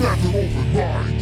Snapping open mind.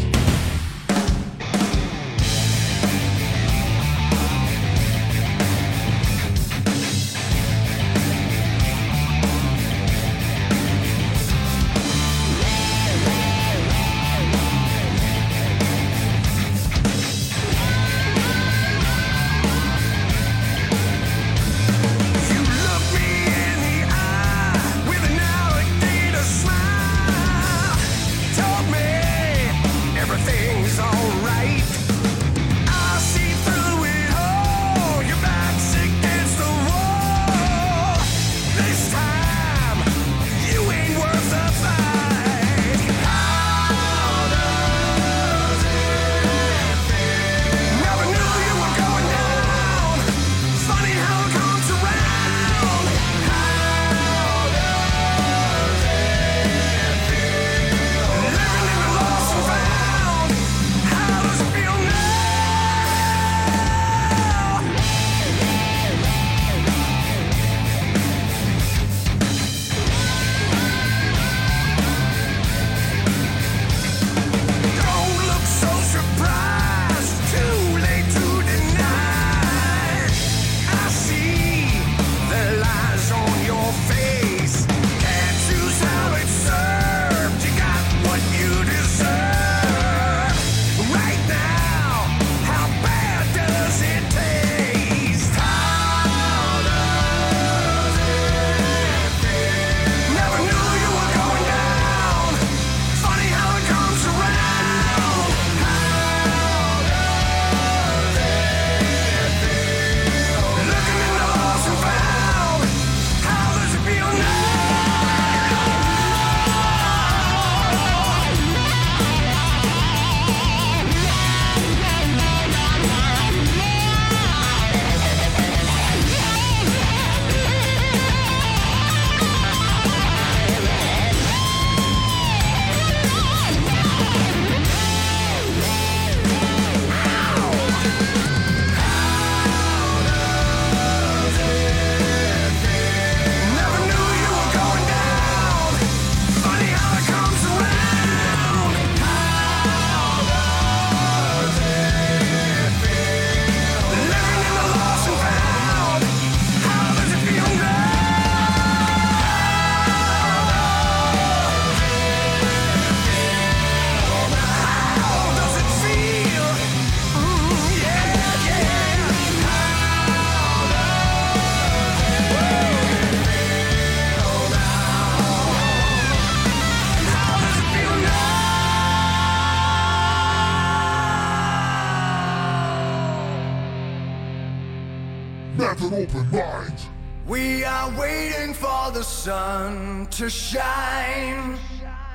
open minds. We are waiting for the sun to shine.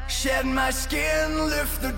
Shed my skin, lift the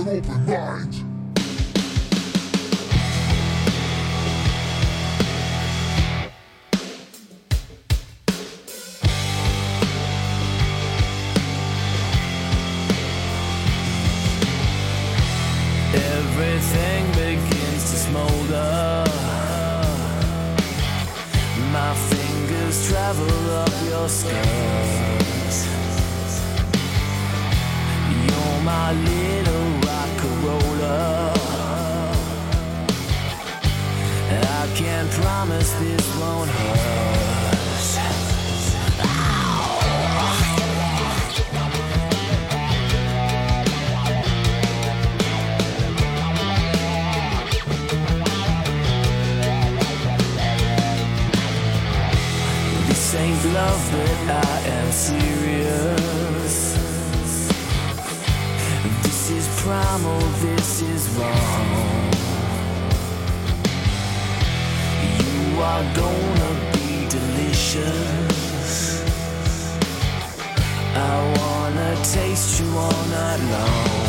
an open mind. Everything begins to smolder. My fingers travel up your skirt. You're my lips. promise this won't hurt. ain't love, but I am serious. This is primal, this is wrong. are gonna be delicious. I wanna taste you all night long.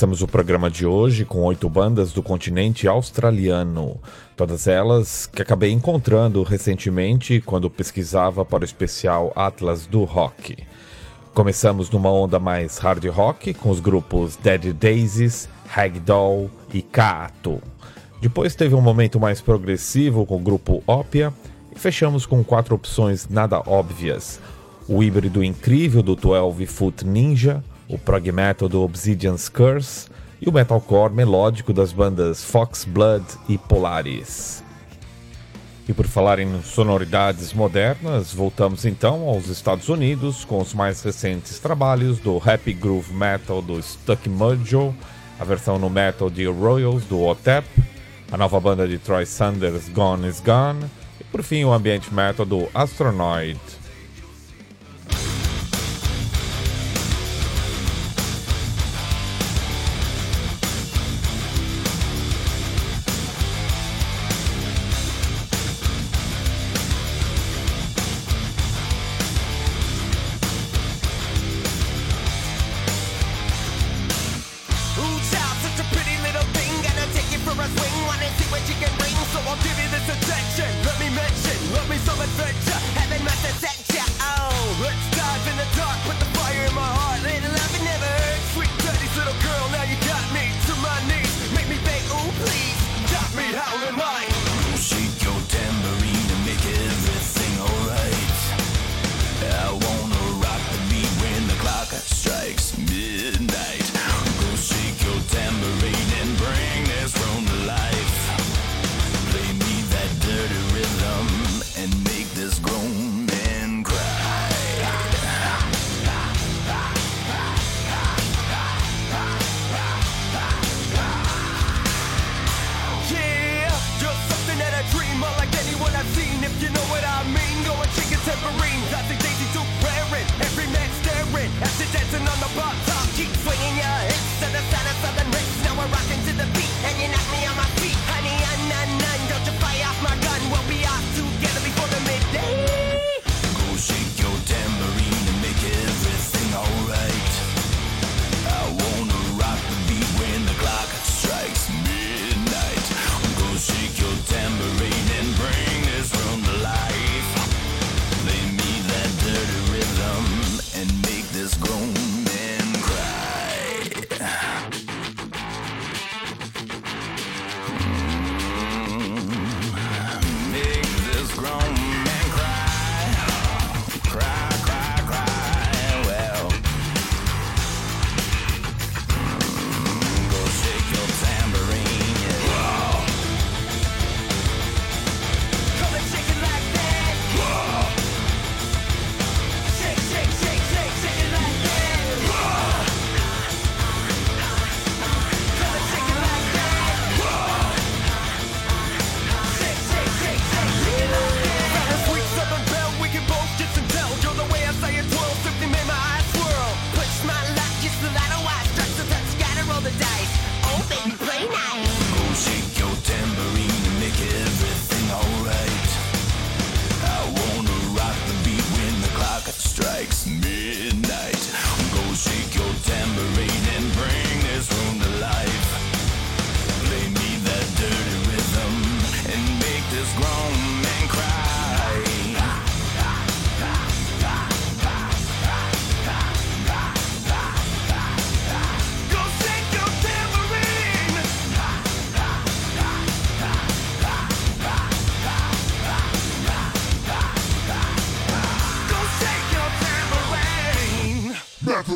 Começamos o programa de hoje com oito bandas do continente australiano, todas elas que acabei encontrando recentemente quando pesquisava para o especial Atlas do Rock. Começamos numa onda mais hard rock com os grupos Dead Daisies, Ragdoll e Kaato. Depois teve um momento mais progressivo com o grupo Opia e fechamos com quatro opções nada óbvias: o híbrido incrível do 12 Foot Ninja, o prog metal do Obsidian's Curse e o metalcore melódico das bandas Fox Blood e Polaris. E por falar em sonoridades modernas, voltamos então aos Estados Unidos com os mais recentes trabalhos do Happy Groove Metal do Stuck Mojo, a versão no metal de Royals do OTEP, a nova banda de Troy Sanders Gone Is Gone e por fim o ambiente metal do Astronoid.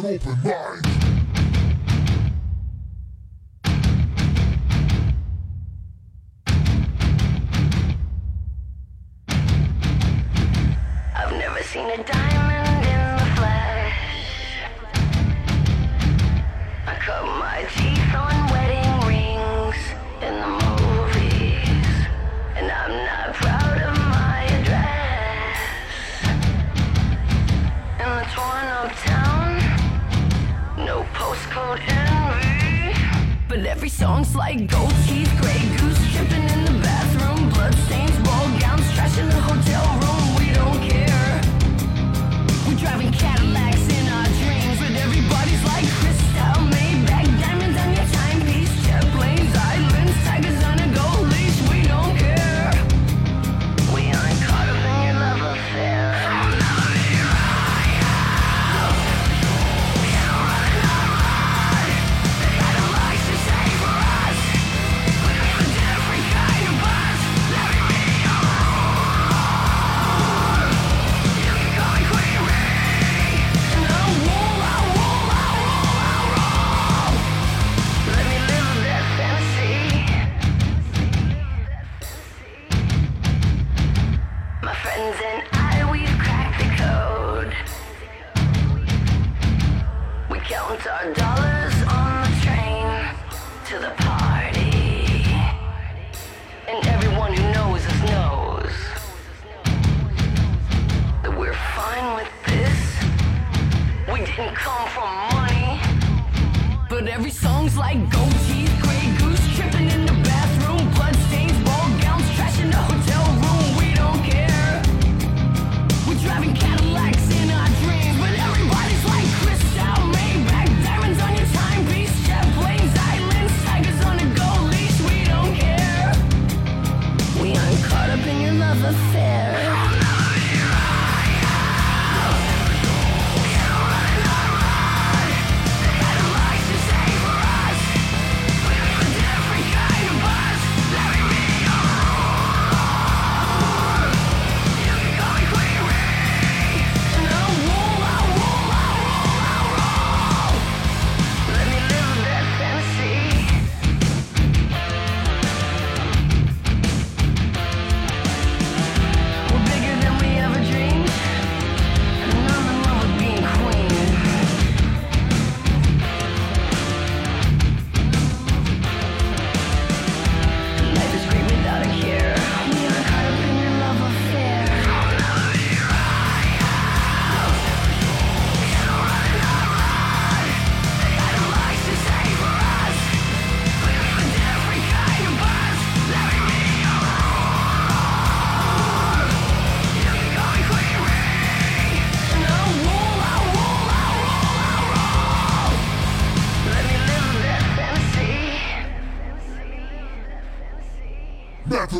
Open mind.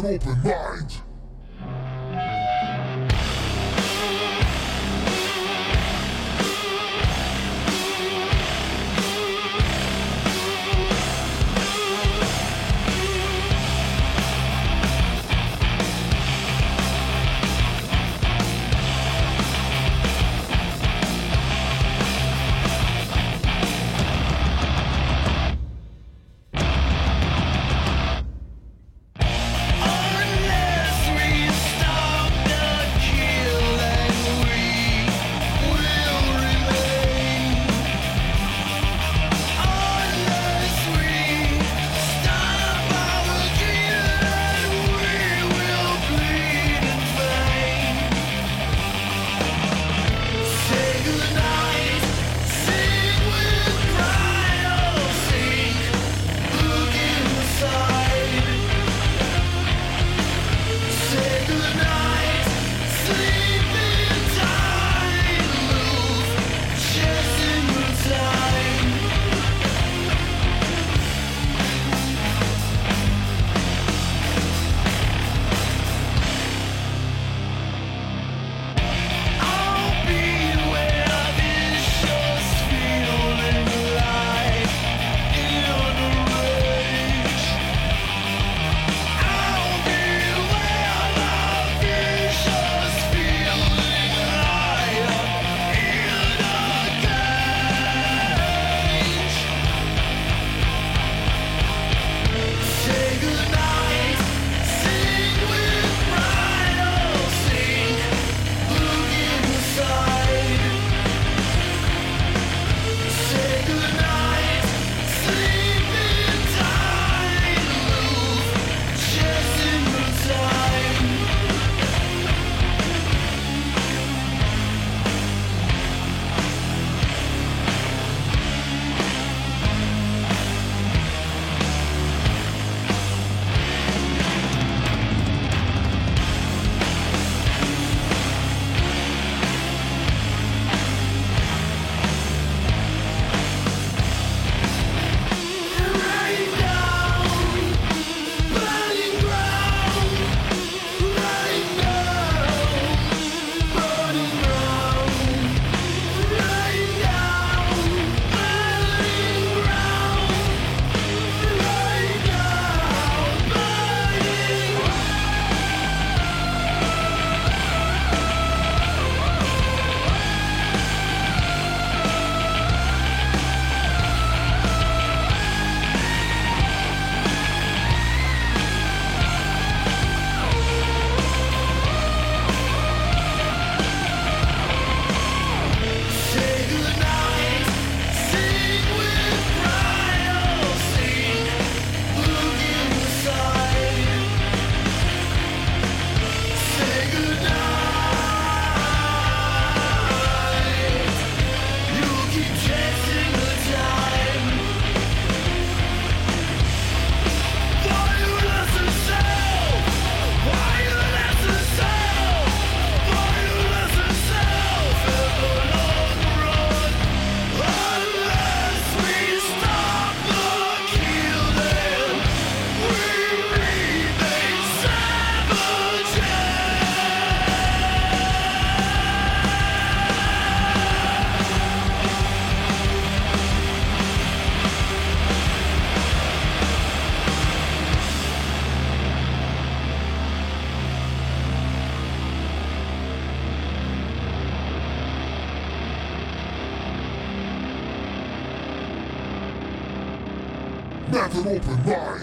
Open Open and.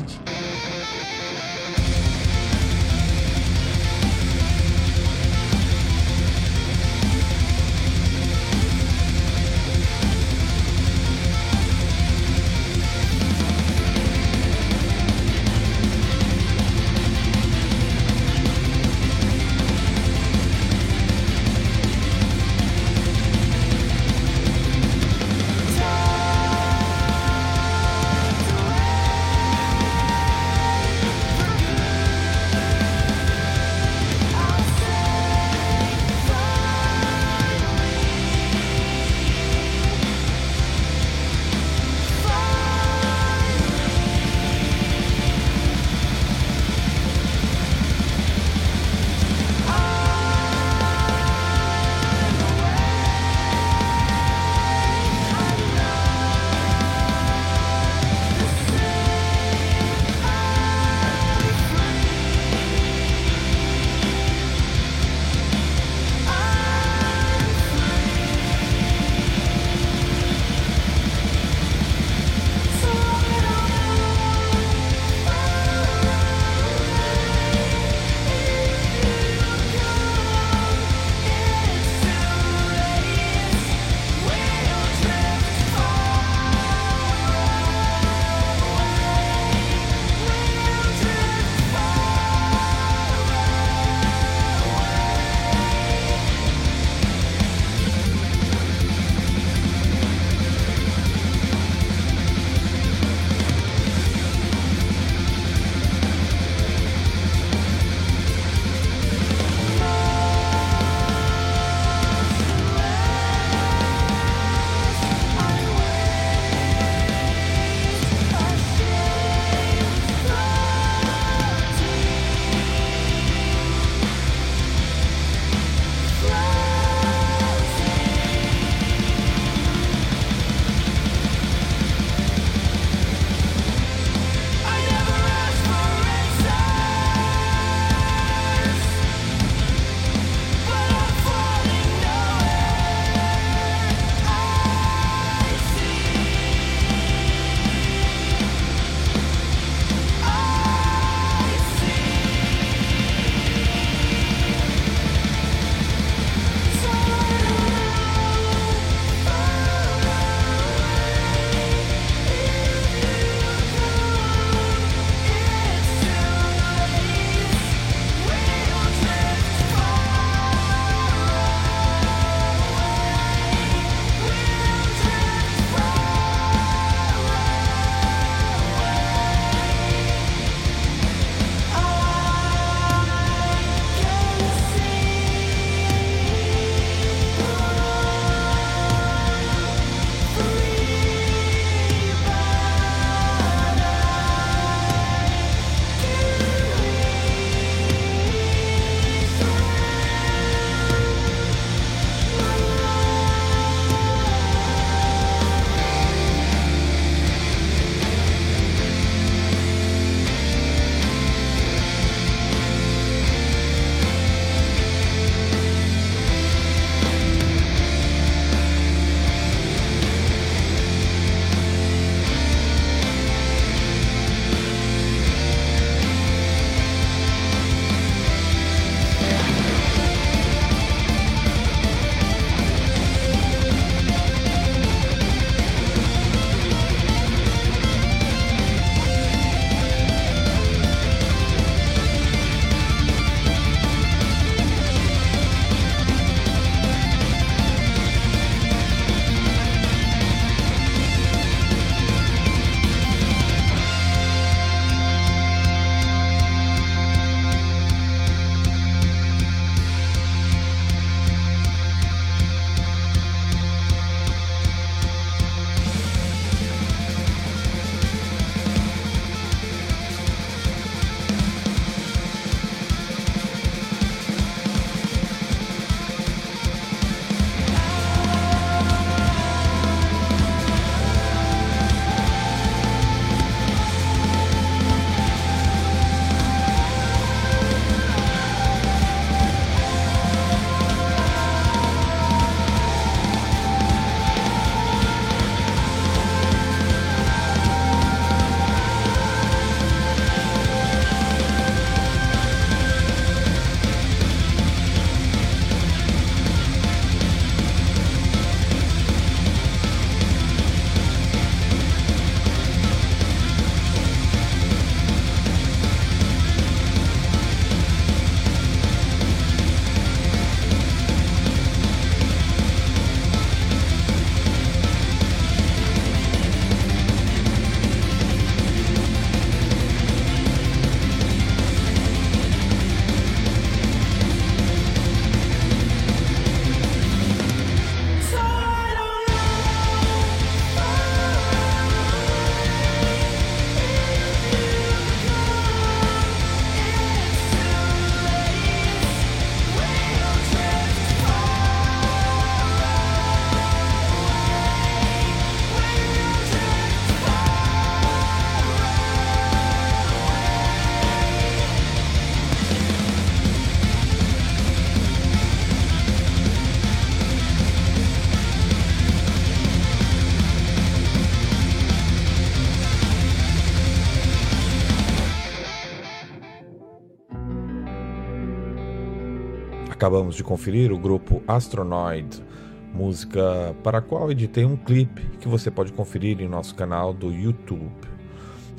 Acabamos de conferir o grupo Astronoid, música para a qual editei um clipe que você pode conferir em nosso canal do YouTube.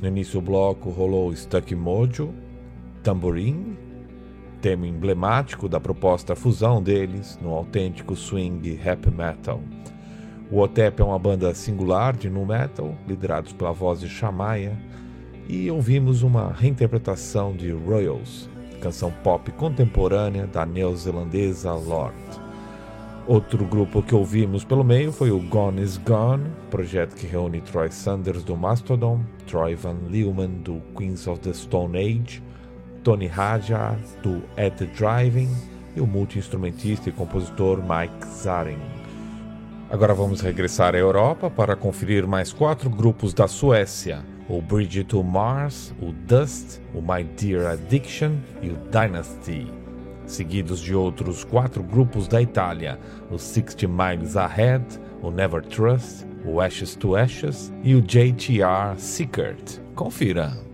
No início do bloco rolou Stuck Mojo, Tamborim, tema emblemático da proposta fusão deles no autêntico swing rap metal. O Otep é uma banda singular de nu metal, liderados pela voz de Shamaya, e ouvimos uma reinterpretação de Royals, canção pop contemporânea da neozelandesa Lord. Outro grupo que ouvimos pelo meio foi o Gone is Gone, projeto que reúne Troy Sanders do Mastodon, Troy Van Leeuwen do Queens of the Stone Age, Tony Hajar do At the Driving e o multi-instrumentista e compositor Mike Zarin. Agora vamos regressar à Europa para conferir mais quatro grupos da Suécia: o Bridge to Mars, o Dust, o My Dear Addiction e o Dynasty. Seguidos de outros quatro grupos da Itália: o 60 Miles Ahead, o Never Trust, o Ashes to Ashes e o JTR Secret. Confira!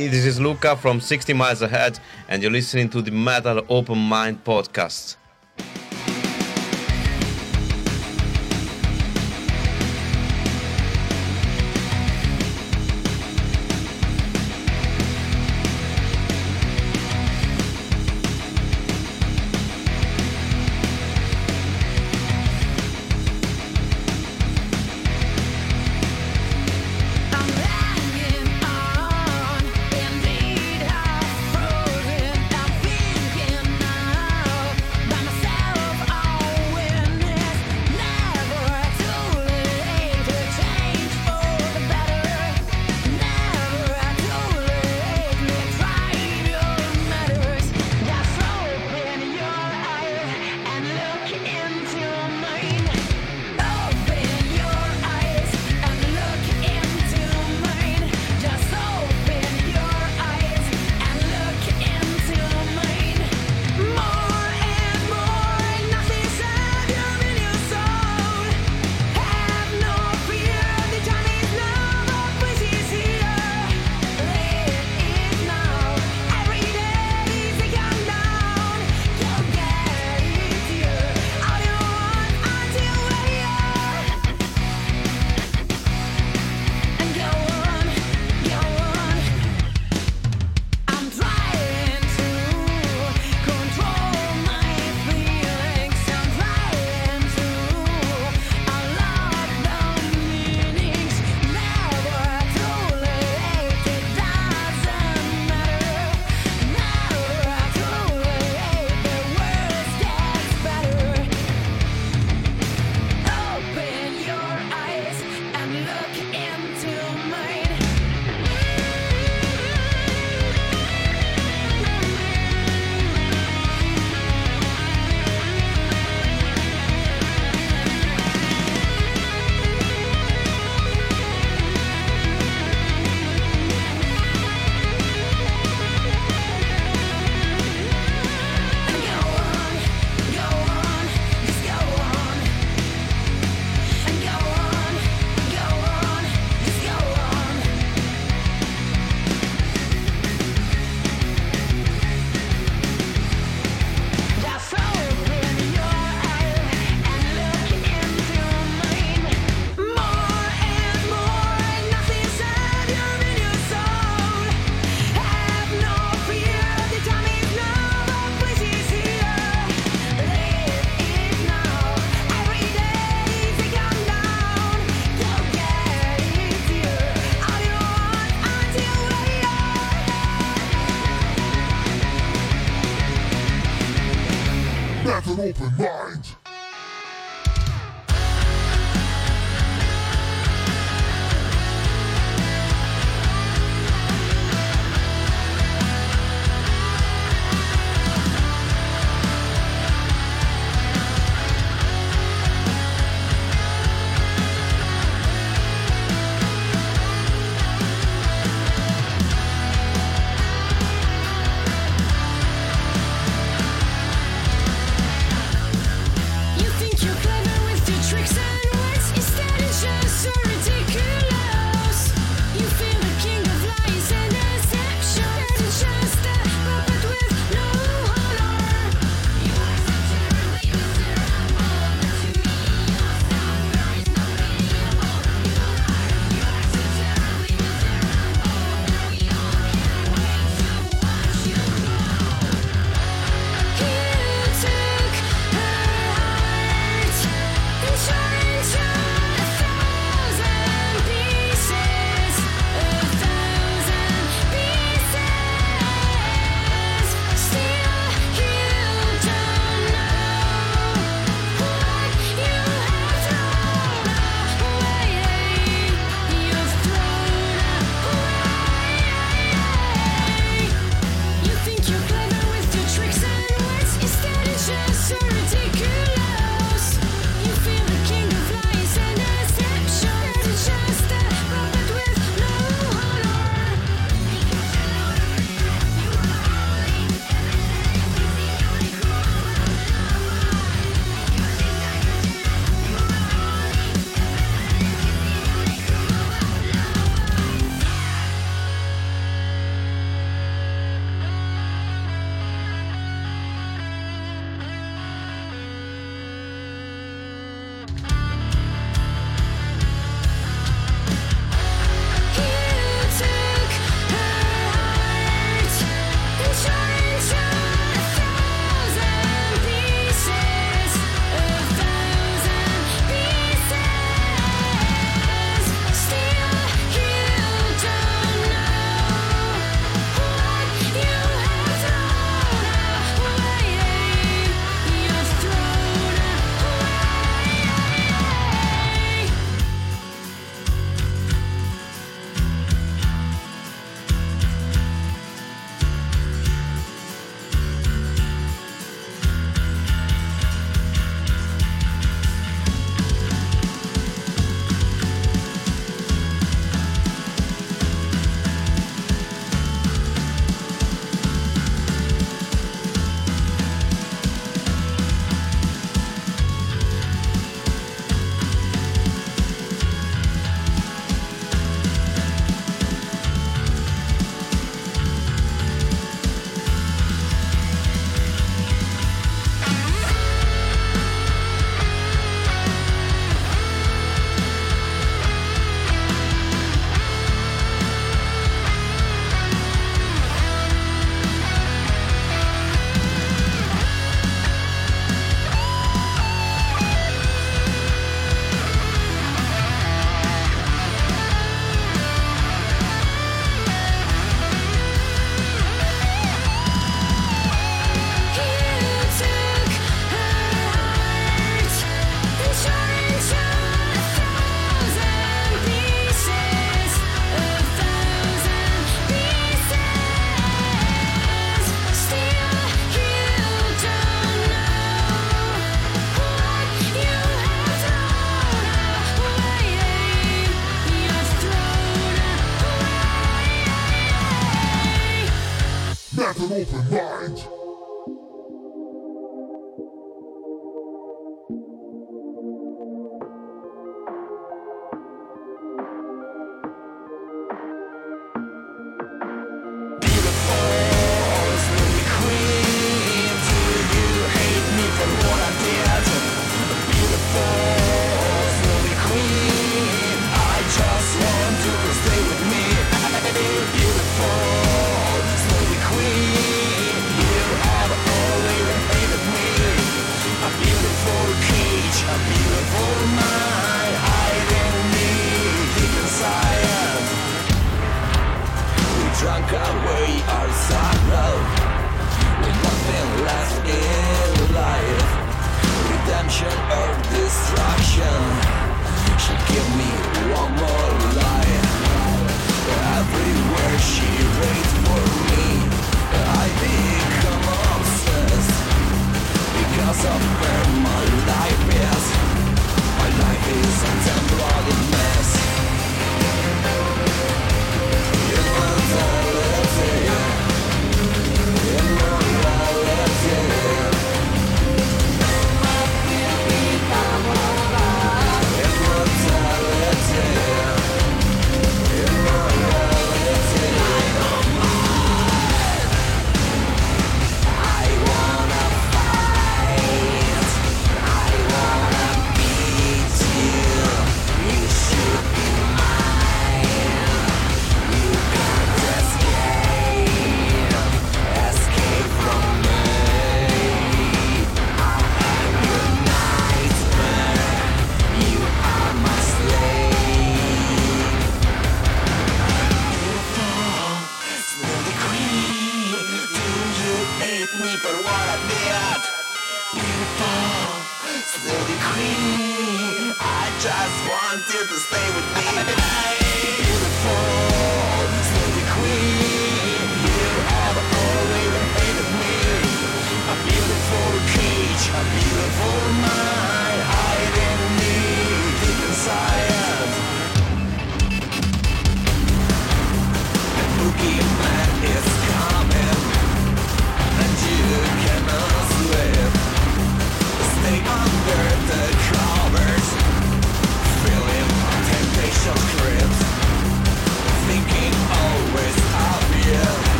Hey, this is Luca from 60 Miles Ahead, and you're listening to the Metal Open Mind podcast.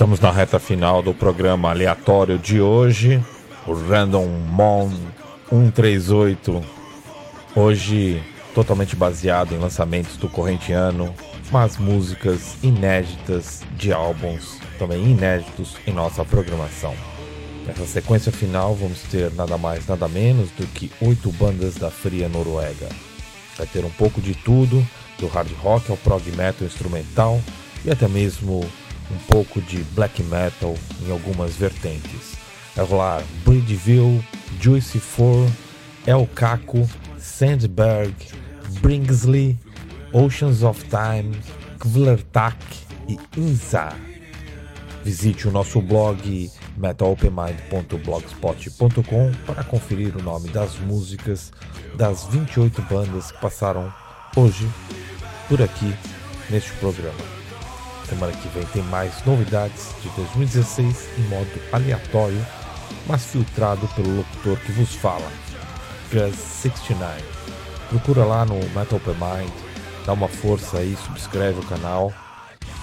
Estamos na reta final do programa aleatório de hoje, o Random Mon 138. Hoje totalmente baseado em lançamentos do corrente ano mas músicas inéditas de álbuns também inéditos em nossa programação. Nessa sequência final vamos ter nada mais nada menos do que oito bandas da fria Noruega. Vai ter um pouco de tudo, do hard rock ao prog metal instrumental e até mesmo um pouco de black metal em algumas vertentes. Vai rolar Bridgeville, Juicy 4, El Caco, Sandberg, Bringsley, Oceans of Time, Kvlertak e Inza. Visite o nosso blog metalopenmind.blogspot.com para conferir o nome das músicas das 28 bandas que passaram hoje por aqui neste programa. Semana que vem tem mais novidades de 2016 em modo aleatório, mas filtrado pelo locutor que vos fala, Gus69. Procura lá no Metal Open Mind, dá uma força aí, subscreve o canal.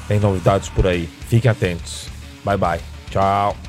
Tem novidades por aí. Fiquem atentos. Bye bye. Tchau.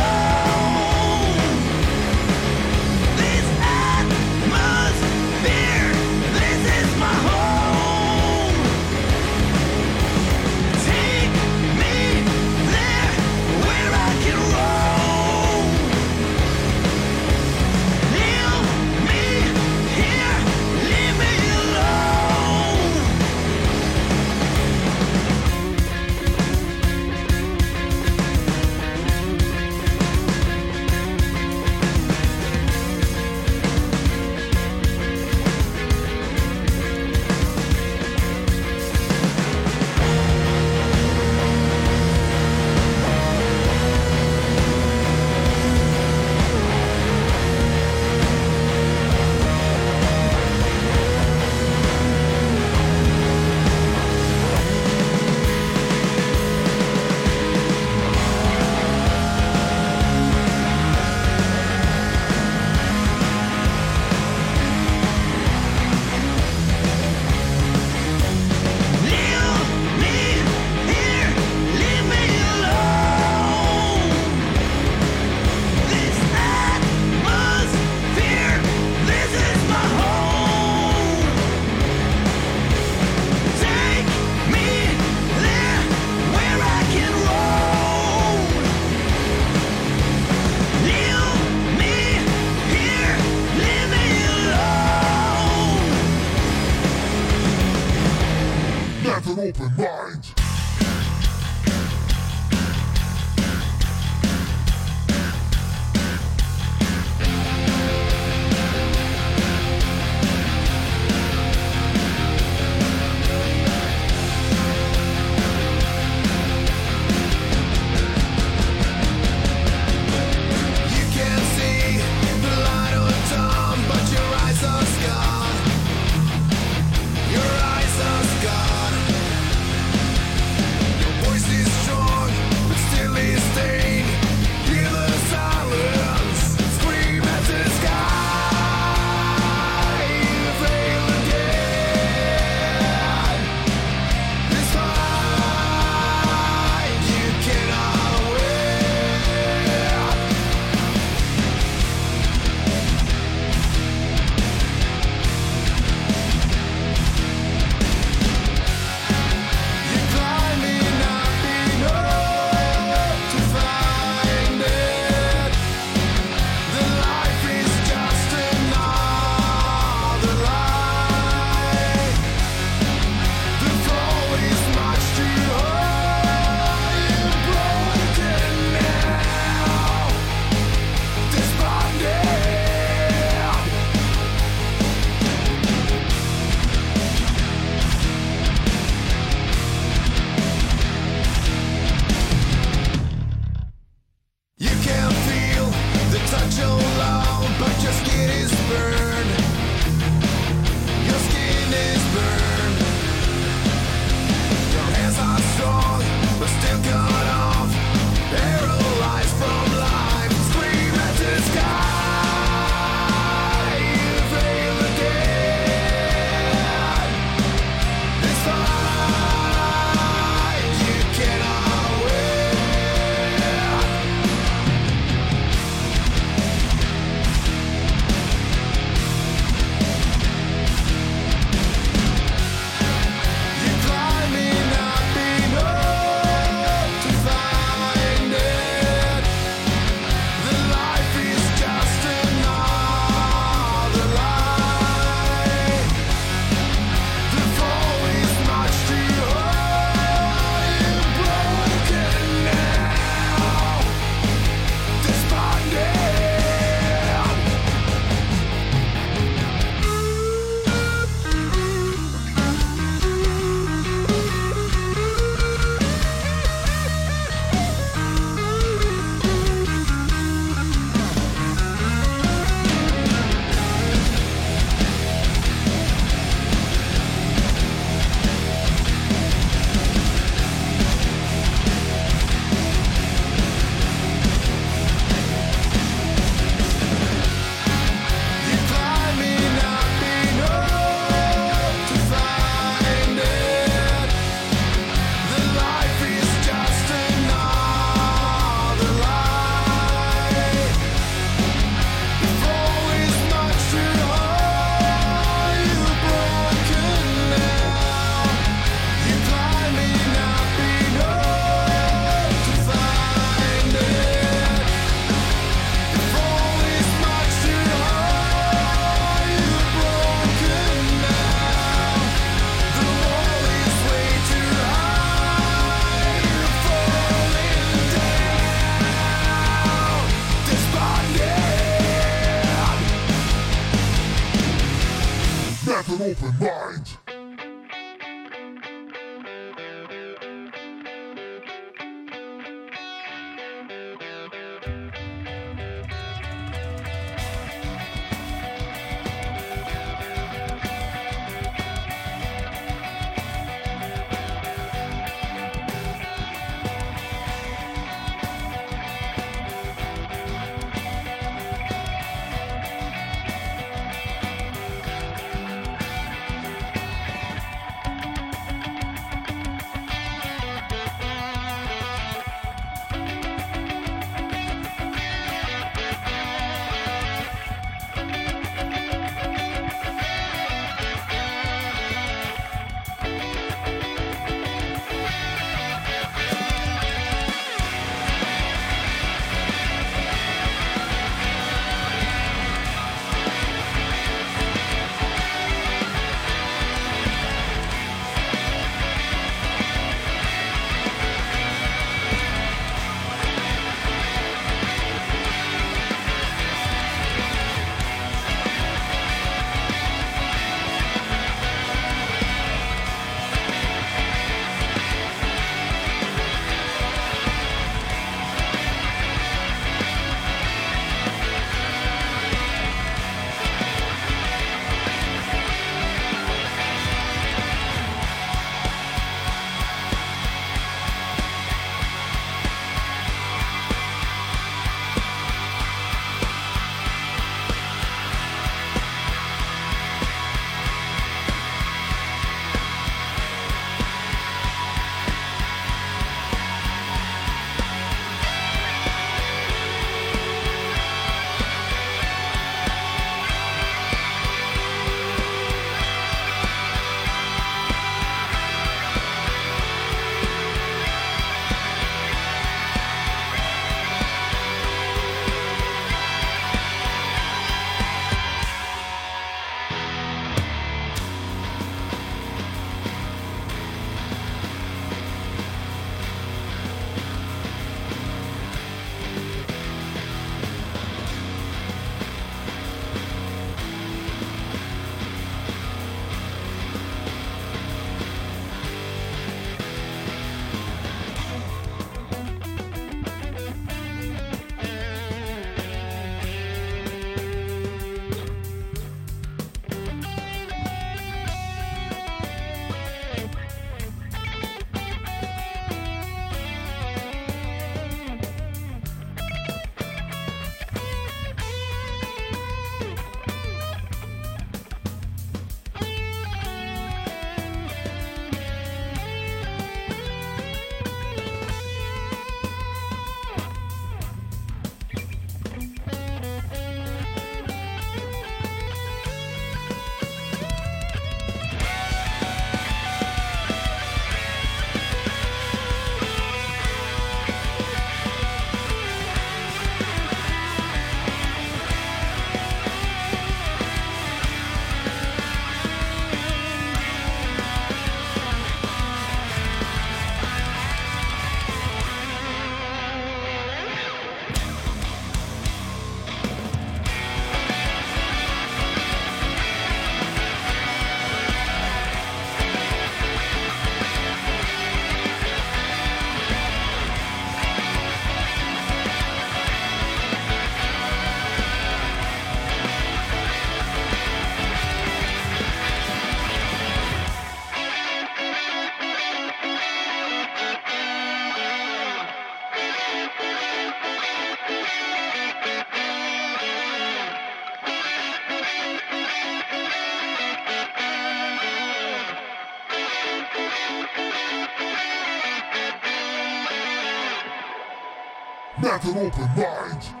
Met an open mind.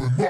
Open